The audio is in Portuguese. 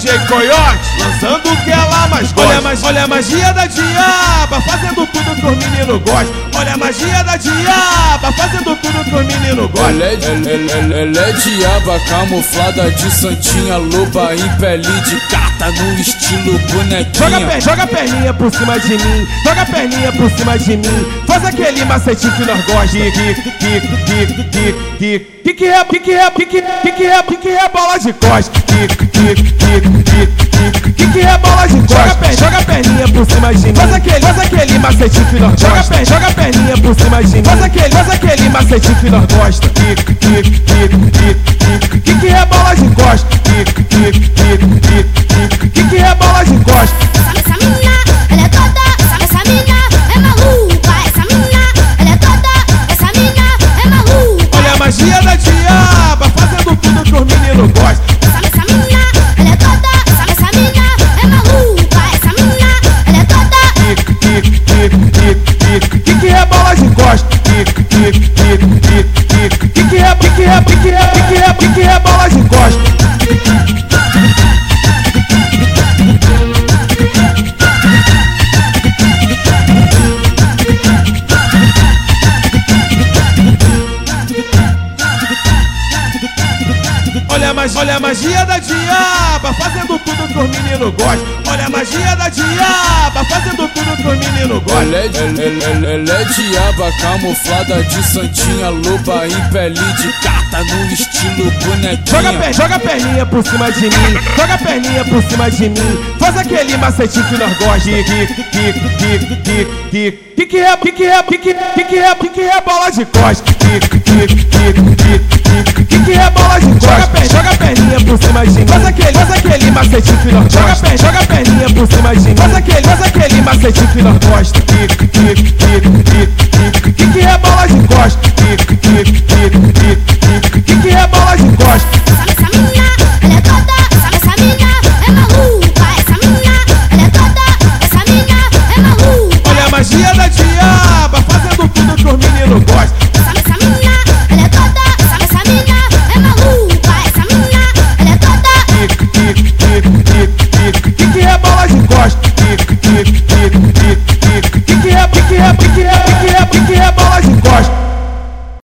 DJ Coyote, lançando o que ela mais gosta. Olha a, magia, olha a magia da diaba, fazendo tudo que os meninos gostam. Olha a magia da diaba, fazendo tudo que os meninos gostam. Ela é, ela, ela, ela é diaba camuflada de santinha, loba em pele de gata no estilo bonequinha. Joga, per, joga a perninha por cima de mim, joga a perninha por cima de mim. Faz aquele macetinho que nós gostamos. Que que é, que que é, que que que que é, que que é bola de costa? Que que é bola de costa? Joga, per, joga perninha por cima de mim. Faz aquele, faz aquele macetinho que nós joga, per, joga perninha por cima de mim. Faz aquele, faz aquele macetinho que nós gosta. Olha a, magia, olha a magia da diaba, fazendo tudo que os meninos gostam. Olha a magia da diaba, fazendo tudo que os meninos gostam. Ela é, ela, ela, ela é diaba camuflada de santinha, loba em pele de gata no estilo Joga, bonequinha. per, joga a perninha por cima de mim, joga a perninha por cima de mim. Faz aquele macetinho que nós gostamos. Que que que que que que que é, que que é, que que que que é, cima de mim. Faz aquele, faz aquele macete final Joga perna, joga a perninha por cima de mim. Faz aquele, faz aquele macete final costa. Quique, quique, quique, quique, quique. Que é bola de costa. Quique, quique, quique, quique, quique. Que é bola de costa. magia da diaba, fazendo tudo que os meninos gostam. que, que, que, que, que é, que, que é, que, que é